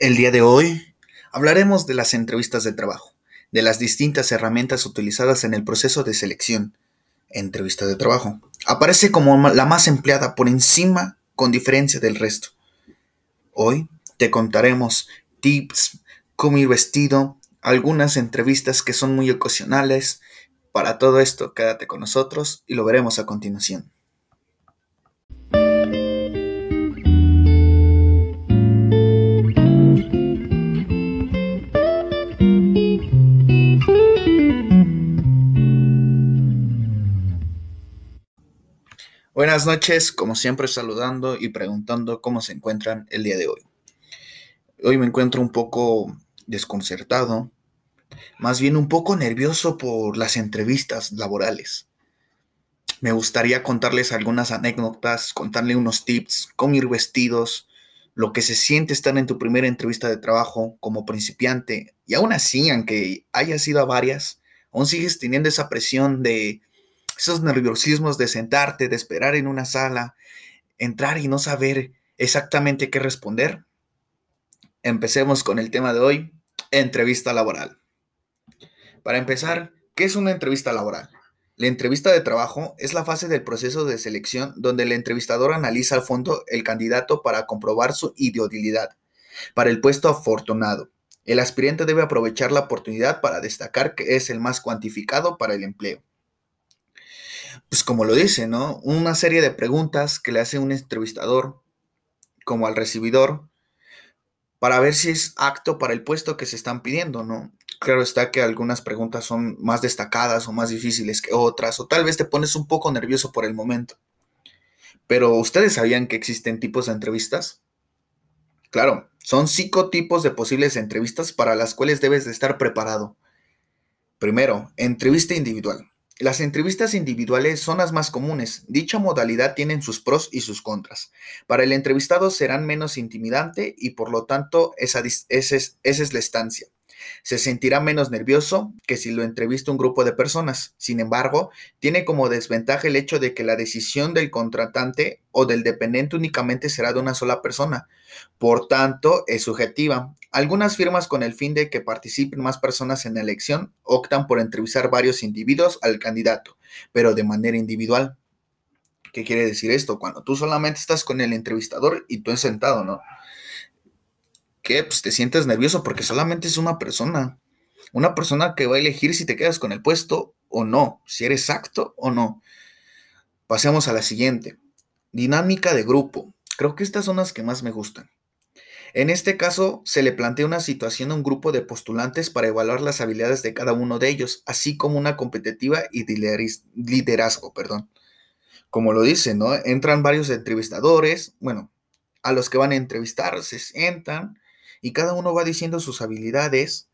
El día de hoy hablaremos de las entrevistas de trabajo, de las distintas herramientas utilizadas en el proceso de selección. Entrevista de trabajo. Aparece como la más empleada por encima con diferencia del resto. Hoy te contaremos tips, cómo ir vestido, algunas entrevistas que son muy ocasionales. Para todo esto, quédate con nosotros y lo veremos a continuación. Buenas noches, como siempre saludando y preguntando cómo se encuentran el día de hoy. Hoy me encuentro un poco desconcertado, más bien un poco nervioso por las entrevistas laborales. Me gustaría contarles algunas anécdotas, contarle unos tips, cómo ir vestidos, lo que se siente estar en tu primera entrevista de trabajo como principiante y aún así, aunque hayas ido a varias, aún sigues teniendo esa presión de esos nerviosismos de sentarte, de esperar en una sala, entrar y no saber exactamente qué responder. Empecemos con el tema de hoy, entrevista laboral. Para empezar, ¿qué es una entrevista laboral? La entrevista de trabajo es la fase del proceso de selección donde el entrevistador analiza al fondo el candidato para comprobar su idiotilidad para el puesto afortunado. El aspirante debe aprovechar la oportunidad para destacar que es el más cuantificado para el empleo pues como lo dice, ¿no? Una serie de preguntas que le hace un entrevistador como al recibidor para ver si es acto para el puesto que se están pidiendo, ¿no? Claro está que algunas preguntas son más destacadas o más difíciles que otras, o tal vez te pones un poco nervioso por el momento. Pero ¿ustedes sabían que existen tipos de entrevistas? Claro, son cinco tipos de posibles entrevistas para las cuales debes de estar preparado. Primero, entrevista individual. Las entrevistas individuales son las más comunes. Dicha modalidad tiene sus pros y sus contras. Para el entrevistado serán menos intimidante y por lo tanto esa, esa, es, esa es la estancia. Se sentirá menos nervioso que si lo entrevista un grupo de personas. Sin embargo, tiene como desventaja el hecho de que la decisión del contratante o del dependiente únicamente será de una sola persona. Por tanto, es subjetiva. Algunas firmas con el fin de que participen más personas en la elección optan por entrevistar varios individuos al candidato, pero de manera individual. ¿Qué quiere decir esto? Cuando tú solamente estás con el entrevistador y tú es sentado, ¿no? Que pues te sientes nervioso porque solamente es una persona. Una persona que va a elegir si te quedas con el puesto o no, si eres acto o no. Pasemos a la siguiente. Dinámica de grupo. Creo que estas son las que más me gustan. En este caso, se le plantea una situación a un grupo de postulantes para evaluar las habilidades de cada uno de ellos, así como una competitiva y liderazgo, perdón. Como lo dice, ¿no? Entran varios entrevistadores, bueno, a los que van a entrevistar, se sientan y cada uno va diciendo sus habilidades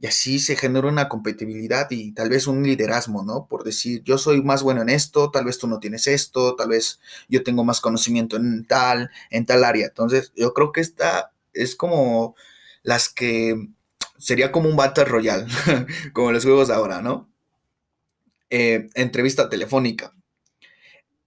y así se genera una compatibilidad y tal vez un liderazgo, ¿no? Por decir, yo soy más bueno en esto, tal vez tú no tienes esto, tal vez yo tengo más conocimiento en tal, en tal área. Entonces, yo creo que esta es como las que sería como un Battle Royale, como los juegos ahora, ¿no? Eh, entrevista telefónica.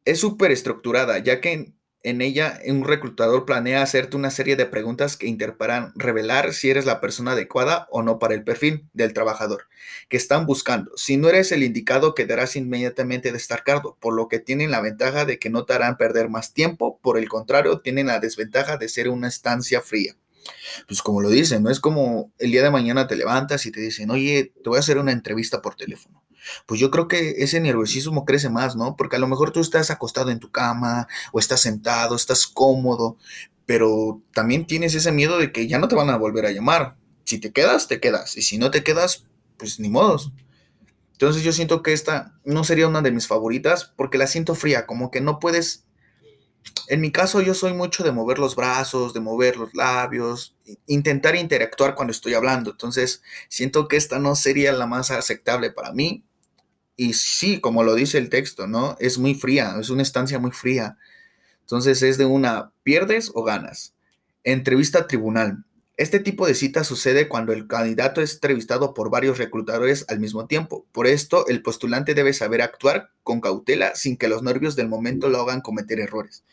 Es súper estructurada, ya que en, ella un reclutador planea hacerte una serie de preguntas que interparan revelar si eres la persona adecuada o no para el perfil del trabajador que están buscando. Si no eres el indicado, quedarás inmediatamente destacado, por lo que tienen la ventaja de que no te harán perder más tiempo, por el contrario, tienen la desventaja de ser una estancia fría pues como lo dicen, no es como el día de mañana te levantas y te dicen, oye, te voy a hacer una entrevista por teléfono. Pues yo creo que ese nerviosismo crece más, ¿no? Porque a lo mejor tú estás acostado en tu cama o estás sentado, estás cómodo, pero también tienes ese miedo de que ya no te van a volver a llamar. Si te quedas, te quedas. Y si no te quedas, pues ni modos. Entonces yo siento que esta no sería una de mis favoritas porque la siento fría, como que no puedes en mi caso yo soy mucho de mover los brazos, de mover los labios, intentar interactuar cuando estoy hablando. Entonces siento que esta no sería la más aceptable para mí. Y sí, como lo dice el texto, ¿no? Es muy fría, es una estancia muy fría. Entonces es de una, pierdes o ganas. Entrevista tribunal. Este tipo de cita sucede cuando el candidato es entrevistado por varios reclutadores al mismo tiempo. Por esto, el postulante debe saber actuar con cautela sin que los nervios del momento lo hagan cometer errores.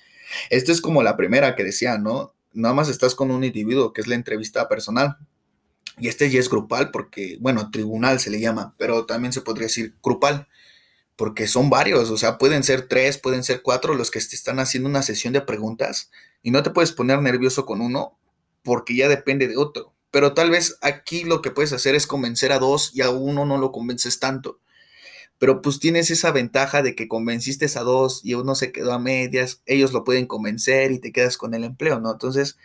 Esto es como la primera que decía, ¿no? nada más estás con un individuo, que es la entrevista personal. Y este ya es grupal porque, bueno, tribunal se le llama, pero también se podría decir grupal, porque son varios, o sea, pueden ser tres, pueden ser cuatro los que te están haciendo una sesión de preguntas y no te puedes poner nervioso con uno porque ya depende de otro. Pero tal vez aquí lo que puedes hacer es convencer a dos y a uno no lo convences tanto. Pero pues tienes esa ventaja de que convenciste a dos y uno se quedó a medias, ellos lo pueden convencer y te quedas con el empleo, ¿no? Entonces,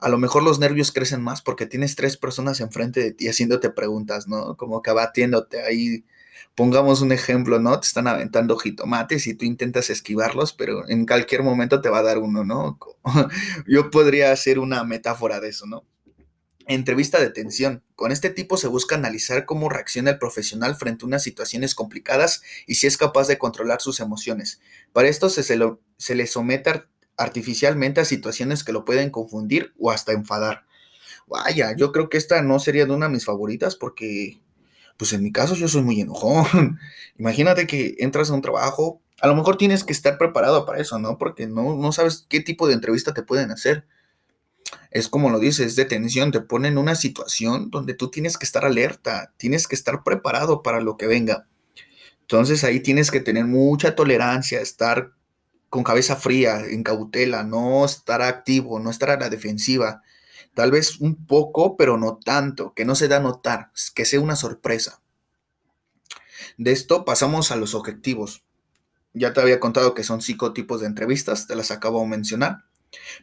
a lo mejor los nervios crecen más porque tienes tres personas enfrente de ti haciéndote preguntas, ¿no? Como que abatiéndote ahí. Pongamos un ejemplo, ¿no? Te están aventando jitomates y tú intentas esquivarlos, pero en cualquier momento te va a dar uno, ¿no? Yo podría hacer una metáfora de eso, ¿no? Entrevista de tensión. Con este tipo se busca analizar cómo reacciona el profesional frente a unas situaciones complicadas y si es capaz de controlar sus emociones. Para esto se, se le somete artificialmente a situaciones que lo pueden confundir o hasta enfadar. Vaya, yo creo que esta no sería de una de mis favoritas porque, pues en mi caso yo soy muy enojón. Imagínate que entras a un trabajo, a lo mejor tienes que estar preparado para eso, ¿no? Porque no, no sabes qué tipo de entrevista te pueden hacer es como lo dices, es de tensión, te pone en una situación donde tú tienes que estar alerta, tienes que estar preparado para lo que venga. Entonces ahí tienes que tener mucha tolerancia, estar con cabeza fría, en cautela, no estar activo, no estar a la defensiva. Tal vez un poco, pero no tanto, que no se da a notar, que sea una sorpresa. De esto pasamos a los objetivos. Ya te había contado que son cinco tipos de entrevistas, te las acabo de mencionar.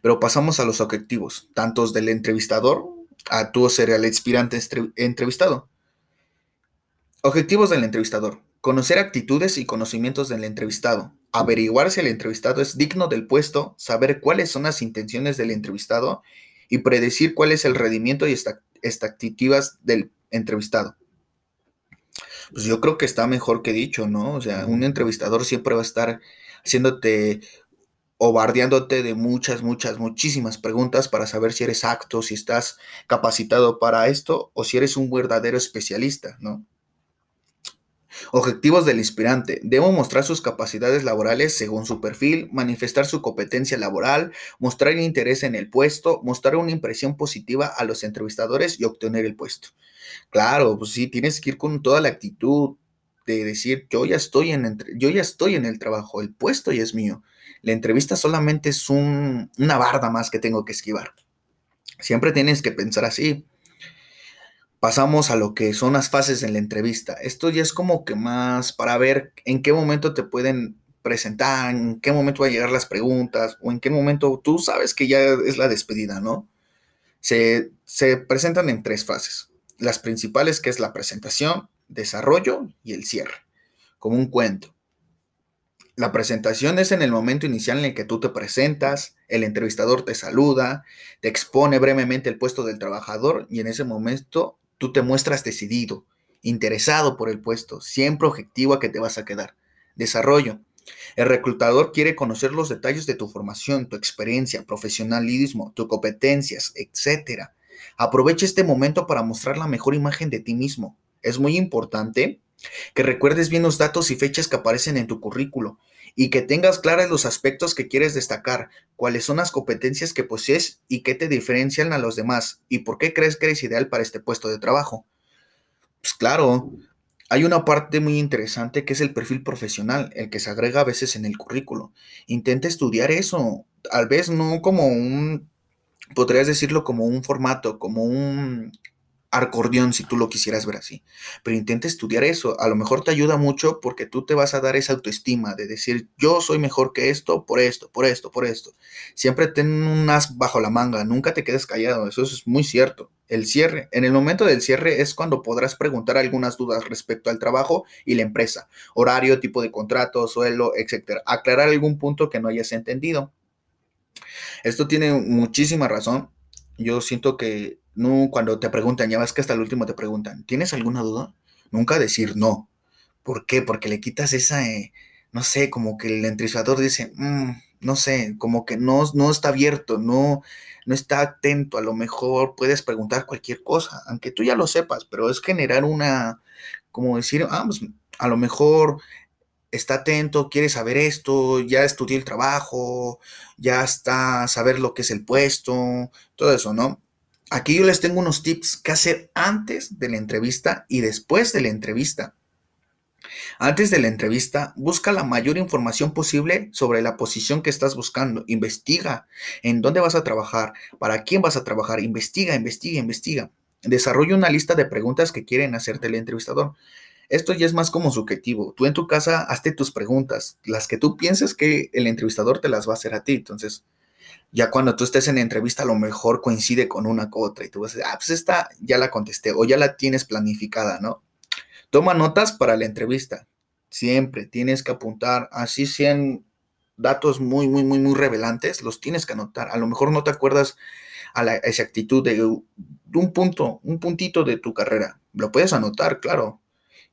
Pero pasamos a los objetivos, tantos del entrevistador a tú ser el aspirante entrevistado. Objetivos del entrevistador. Conocer actitudes y conocimientos del entrevistado. Averiguar si el entrevistado es digno del puesto, saber cuáles son las intenciones del entrevistado y predecir cuál es el rendimiento y expectativas del entrevistado. Pues yo creo que está mejor que dicho, ¿no? O sea, un entrevistador siempre va a estar haciéndote o bardeándote de muchas, muchas, muchísimas preguntas para saber si eres apto, si estás capacitado para esto o si eres un verdadero especialista, ¿no? Objetivos del inspirante. Debo mostrar sus capacidades laborales según su perfil, manifestar su competencia laboral, mostrar interés en el puesto, mostrar una impresión positiva a los entrevistadores y obtener el puesto. Claro, pues sí, tienes que ir con toda la actitud de decir, yo ya estoy en, yo ya estoy en el trabajo, el puesto ya es mío. La entrevista solamente es un, una barda más que tengo que esquivar. Siempre tienes que pensar así. Pasamos a lo que son las fases en la entrevista. Esto ya es como que más para ver en qué momento te pueden presentar, en qué momento van a llegar las preguntas o en qué momento tú sabes que ya es la despedida, ¿no? Se, se presentan en tres fases. Las principales que es la presentación, desarrollo y el cierre, como un cuento. La presentación es en el momento inicial en el que tú te presentas, el entrevistador te saluda, te expone brevemente el puesto del trabajador y en ese momento tú te muestras decidido, interesado por el puesto, siempre objetivo a que te vas a quedar. Desarrollo. El reclutador quiere conocer los detalles de tu formación, tu experiencia, profesionalismo, tus competencias, etc. Aprovecha este momento para mostrar la mejor imagen de ti mismo. Es muy importante que recuerdes bien los datos y fechas que aparecen en tu currículo y que tengas claros los aspectos que quieres destacar, cuáles son las competencias que posees y qué te diferencian a los demás y por qué crees que eres ideal para este puesto de trabajo. Pues claro, hay una parte muy interesante que es el perfil profesional, el que se agrega a veces en el currículo. Intenta estudiar eso, tal vez no como un, podrías decirlo como un formato, como un acordeón si tú lo quisieras ver así. Pero intenta estudiar eso. A lo mejor te ayuda mucho porque tú te vas a dar esa autoestima de decir, yo soy mejor que esto, por esto, por esto, por esto. Siempre ten un as bajo la manga, nunca te quedes callado, eso es muy cierto. El cierre. En el momento del cierre es cuando podrás preguntar algunas dudas respecto al trabajo y la empresa, horario, tipo de contrato, suelo, etc. Aclarar algún punto que no hayas entendido. Esto tiene muchísima razón. Yo siento que no, cuando te preguntan, ya ves que hasta el último te preguntan, ¿tienes alguna duda? Nunca decir no. ¿Por qué? Porque le quitas esa, eh, no sé, como que el entrevistador dice, mm, no sé, como que no, no está abierto, no, no está atento. A lo mejor puedes preguntar cualquier cosa, aunque tú ya lo sepas, pero es generar una, como decir, ah, pues a lo mejor está atento, quiere saber esto, ya estudió el trabajo, ya está saber lo que es el puesto, todo eso, ¿no? Aquí yo les tengo unos tips que hacer antes de la entrevista y después de la entrevista. Antes de la entrevista, busca la mayor información posible sobre la posición que estás buscando. Investiga en dónde vas a trabajar, para quién vas a trabajar. Investiga, investiga, investiga. Desarrolla una lista de preguntas que quieren hacerte el entrevistador. Esto ya es más como subjetivo. Tú en tu casa hazte tus preguntas, las que tú pienses que el entrevistador te las va a hacer a ti. Entonces, ya cuando tú estés en entrevista, a lo mejor coincide con una con otra y tú vas a decir, ah, pues esta ya la contesté o ya la tienes planificada, ¿no? Toma notas para la entrevista. Siempre tienes que apuntar, así sean datos muy, muy, muy, muy revelantes, los tienes que anotar. A lo mejor no te acuerdas a la exactitud de un punto, un puntito de tu carrera. Lo puedes anotar, claro,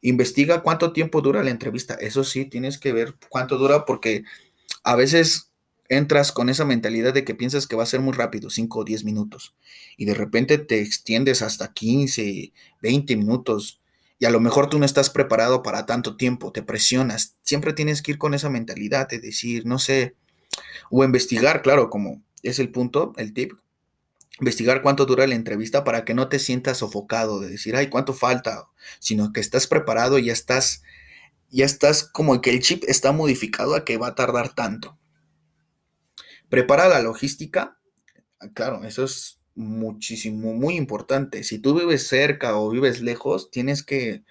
Investiga cuánto tiempo dura la entrevista. Eso sí, tienes que ver cuánto dura porque a veces entras con esa mentalidad de que piensas que va a ser muy rápido, 5 o 10 minutos, y de repente te extiendes hasta 15, 20 minutos, y a lo mejor tú no estás preparado para tanto tiempo, te presionas. Siempre tienes que ir con esa mentalidad de decir, no sé, o investigar, claro, como es el punto, el tip, investigar cuánto dura la entrevista para que no te sientas sofocado de decir, ay, cuánto falta, sino que estás preparado y ya estás, ya estás como que el chip está modificado a que va a tardar tanto. Prepara la logística, ah, claro, eso es muchísimo, muy importante. Si tú vives cerca o vives lejos, tienes que,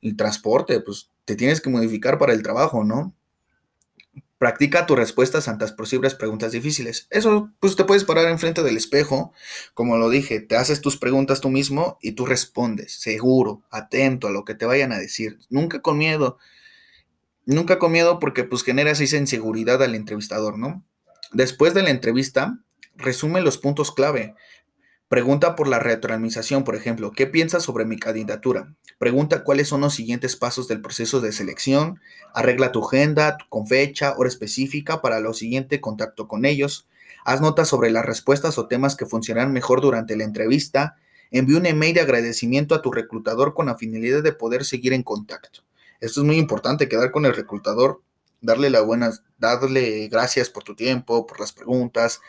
el transporte, pues te tienes que modificar para el trabajo, ¿no? Practica tus respuestas ante las posibles preguntas difíciles. Eso, pues te puedes parar enfrente del espejo, como lo dije, te haces tus preguntas tú mismo y tú respondes, seguro, atento a lo que te vayan a decir, nunca con miedo, nunca con miedo porque pues generas esa inseguridad al entrevistador, ¿no? Después de la entrevista, resume los puntos clave, Pregunta por la retroalimentación, por ejemplo, ¿qué piensas sobre mi candidatura? Pregunta cuáles son los siguientes pasos del proceso de selección. Arregla tu agenda con fecha, hora específica para lo siguiente contacto con ellos. Haz notas sobre las respuestas o temas que funcionarán mejor durante la entrevista. Envía un email de agradecimiento a tu reclutador con la finalidad de poder seguir en contacto. Esto es muy importante, quedar con el reclutador, darle la buenas, darle gracias por tu tiempo, por las preguntas,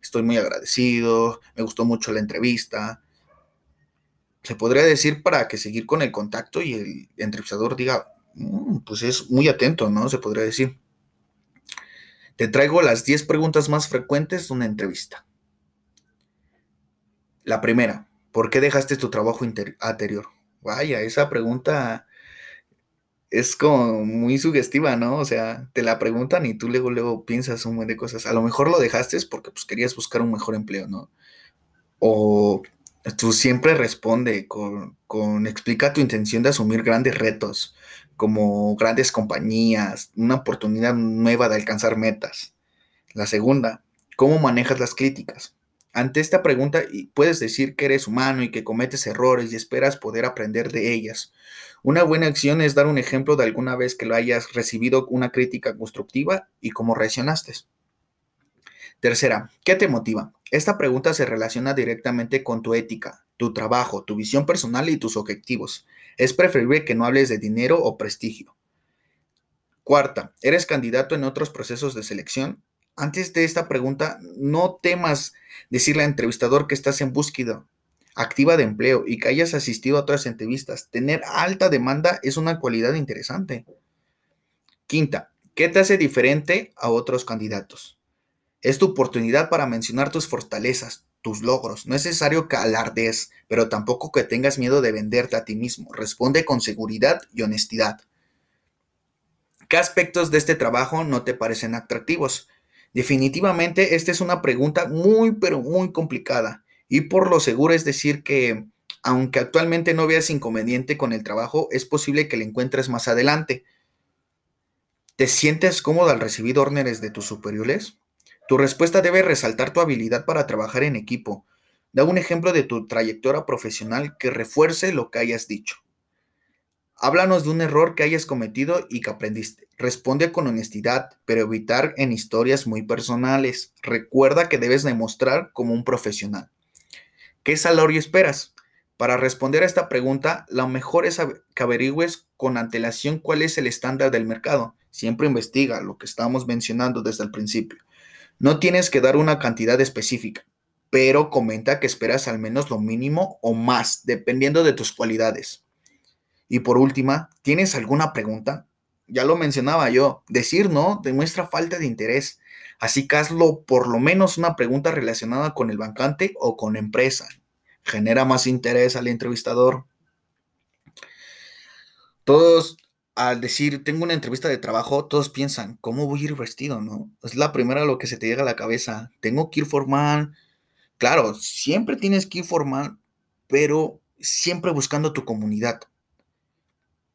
estoy muy agradecido, me gustó mucho la entrevista. Se podría decir para que seguir con el contacto y el entrevistador diga, mm, pues es muy atento, ¿no? Se podría decir. Te traigo las 10 preguntas más frecuentes de una entrevista. La primera, ¿por qué dejaste tu trabajo anterior? Vaya, esa pregunta es como muy sugestiva, ¿no? O sea, te la preguntan y tú luego, luego piensas un montón de cosas. A lo mejor lo dejaste porque pues querías buscar un mejor empleo, ¿no? O tú siempre responde con, con, explica tu intención de asumir grandes retos, como grandes compañías, una oportunidad nueva de alcanzar metas. La segunda, ¿cómo manejas las críticas? Ante esta pregunta puedes decir que eres humano y que cometes errores y esperas poder aprender de ellas. Una buena acción es dar un ejemplo de alguna vez que lo hayas recibido una crítica constructiva y cómo reaccionaste. Tercera, ¿qué te motiva? Esta pregunta se relaciona directamente con tu ética, tu trabajo, tu visión personal y tus objetivos. Es preferible que no hables de dinero o prestigio. Cuarta, ¿eres candidato en otros procesos de selección? Antes de esta pregunta, no temas decirle al entrevistador que estás en búsqueda activa de empleo y que hayas asistido a otras entrevistas. Tener alta demanda es una cualidad interesante. Quinta, ¿qué te hace diferente a otros candidatos? Es tu oportunidad para mencionar tus fortalezas, tus logros. No es necesario que alardes, pero tampoco que tengas miedo de venderte a ti mismo. Responde con seguridad y honestidad. ¿Qué aspectos de este trabajo no te parecen atractivos? Definitivamente, esta es una pregunta muy, pero muy complicada. Y por lo seguro es decir que, aunque actualmente no veas inconveniente con el trabajo, es posible que lo encuentres más adelante. ¿Te sientes cómodo al recibir órdenes de tus superiores? Tu respuesta debe resaltar tu habilidad para trabajar en equipo. Da un ejemplo de tu trayectoria profesional que refuerce lo que hayas dicho. Háblanos de un error que hayas cometido y que aprendiste. Responde con honestidad, pero evitar en historias muy personales. Recuerda que debes demostrar como un profesional. ¿Qué salario esperas? Para responder a esta pregunta, lo mejor es que averigües con antelación cuál es el estándar del mercado. Siempre investiga lo que estábamos mencionando desde el principio. No tienes que dar una cantidad específica, pero comenta que esperas al menos lo mínimo o más, dependiendo de tus cualidades. Y por última, ¿tienes alguna pregunta? Ya lo mencionaba yo, decir no demuestra falta de interés. Así que hazlo por lo menos una pregunta relacionada con el bancante o con empresa. Genera más interés al entrevistador. Todos, al decir tengo una entrevista de trabajo, todos piensan, ¿cómo voy a ir vestido? ¿No? Es la primera lo que se te llega a la cabeza. Tengo que ir formal. Claro, siempre tienes que ir formal, pero siempre buscando tu comunidad.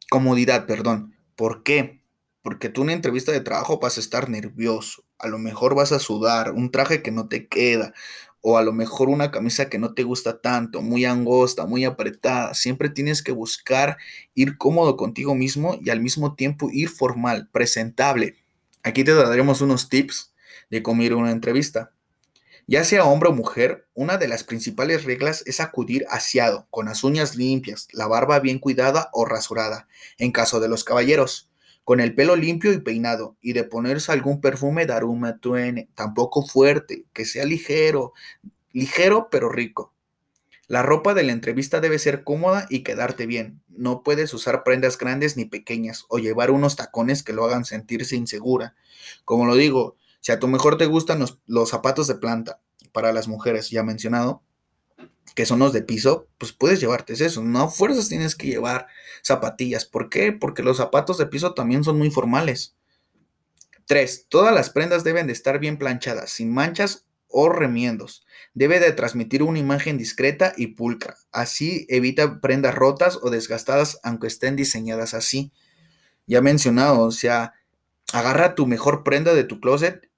Comodidad, perdón. ¿Por qué? Porque tú en una entrevista de trabajo vas a estar nervioso, a lo mejor vas a sudar, un traje que no te queda, o a lo mejor una camisa que no te gusta tanto, muy angosta, muy apretada. Siempre tienes que buscar ir cómodo contigo mismo y al mismo tiempo ir formal, presentable. Aquí te daremos unos tips de cómo ir a una entrevista. Ya sea hombre o mujer, una de las principales reglas es acudir aseado, con las uñas limpias, la barba bien cuidada o rasurada, en caso de los caballeros con el pelo limpio y peinado, y de ponerse algún perfume de aroma tuene, tampoco fuerte, que sea ligero, ligero pero rico. La ropa de la entrevista debe ser cómoda y quedarte bien. No puedes usar prendas grandes ni pequeñas o llevar unos tacones que lo hagan sentirse insegura. Como lo digo, si a tu mejor te gustan los, los zapatos de planta, para las mujeres ya mencionado, que son los de piso, pues puedes llevarte eso. No fuerzas tienes que llevar zapatillas. ¿Por qué? Porque los zapatos de piso también son muy formales. 3. Todas las prendas deben de estar bien planchadas, sin manchas o remiendos. Debe de transmitir una imagen discreta y pulcra. Así evita prendas rotas o desgastadas aunque estén diseñadas así. Ya mencionado, o sea, agarra tu mejor prenda de tu closet,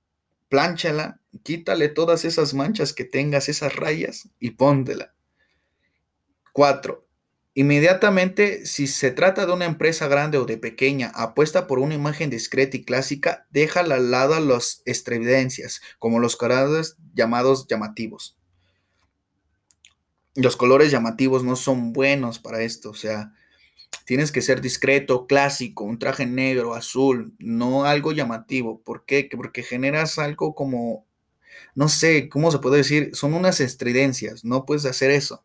plánchala quítale todas esas manchas que tengas, esas rayas y póntela. 4. Inmediatamente, si se trata de una empresa grande o de pequeña, apuesta por una imagen discreta y clásica, déjala al lado las estridencias, como los colores llamados llamativos. Los colores llamativos no son buenos para esto, o sea, tienes que ser discreto, clásico, un traje negro, azul, no algo llamativo. ¿Por qué? Porque generas algo como no sé, ¿cómo se puede decir? Son unas estridencias, no puedes hacer eso.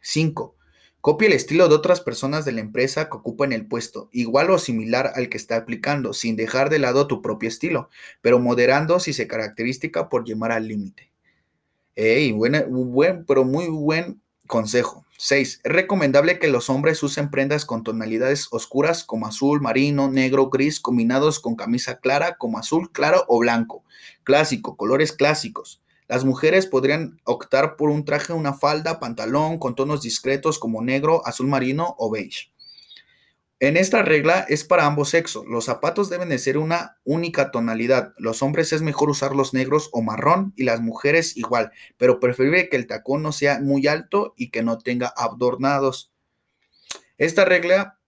5. Copia el estilo de otras personas de la empresa que ocupan el puesto, igual o similar al que está aplicando, sin dejar de lado tu propio estilo, pero moderando si se caracteriza por llamar al límite. Ey, buen, pero muy buen consejo. 6. Es recomendable que los hombres usen prendas con tonalidades oscuras como azul, marino, negro, gris, combinados con camisa clara como azul, claro o blanco. Clásico, colores clásicos. Las mujeres podrían optar por un traje, una falda, pantalón con tonos discretos como negro, azul marino o beige. En esta regla es para ambos sexos. Los zapatos deben de ser una única tonalidad. Los hombres es mejor usar los negros o marrón y las mujeres igual, pero preferible que el tacón no sea muy alto y que no tenga adornados. Esta regla,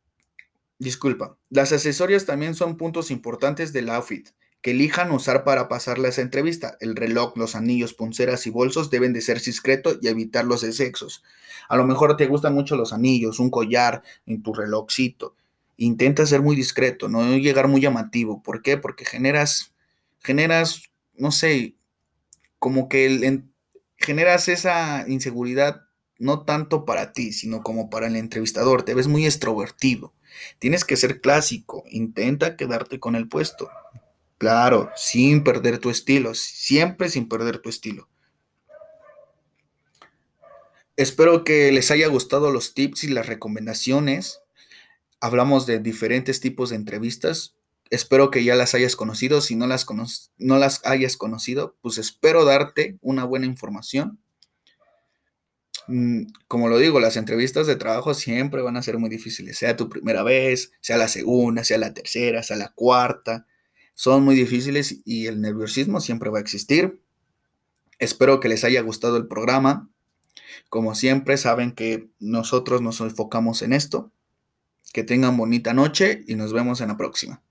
disculpa, las accesorias también son puntos importantes del outfit que elijan usar para pasar esa entrevista. El reloj, los anillos, punceras y bolsos deben de ser discretos y evitar los excesos. A lo mejor te gustan mucho los anillos, un collar en tu relojcito. Intenta ser muy discreto, no llegar muy llamativo. ¿Por qué? Porque generas, generas, no sé, como que generas esa inseguridad no tanto para ti, sino como para el entrevistador. Te ves muy extrovertido. Tienes que ser clásico. Intenta quedarte con el puesto. Claro, sin perder tu estilo, siempre sin perder tu estilo. Espero que les haya gustado los tips y las recomendaciones. Hablamos de diferentes tipos de entrevistas. Espero que ya las hayas conocido. Si no las, no las hayas conocido, pues espero darte una buena información. Mm, como lo digo, las entrevistas de trabajo siempre van a ser muy difíciles, sea tu primera vez, sea la segunda, sea la tercera, sea la cuarta son muy difíciles y el nerviosismo siempre va a existir. Espero que les haya gustado el programa. Como siempre, saben que nosotros nos enfocamos en esto. Que tengan bonita noche y nos vemos en la próxima.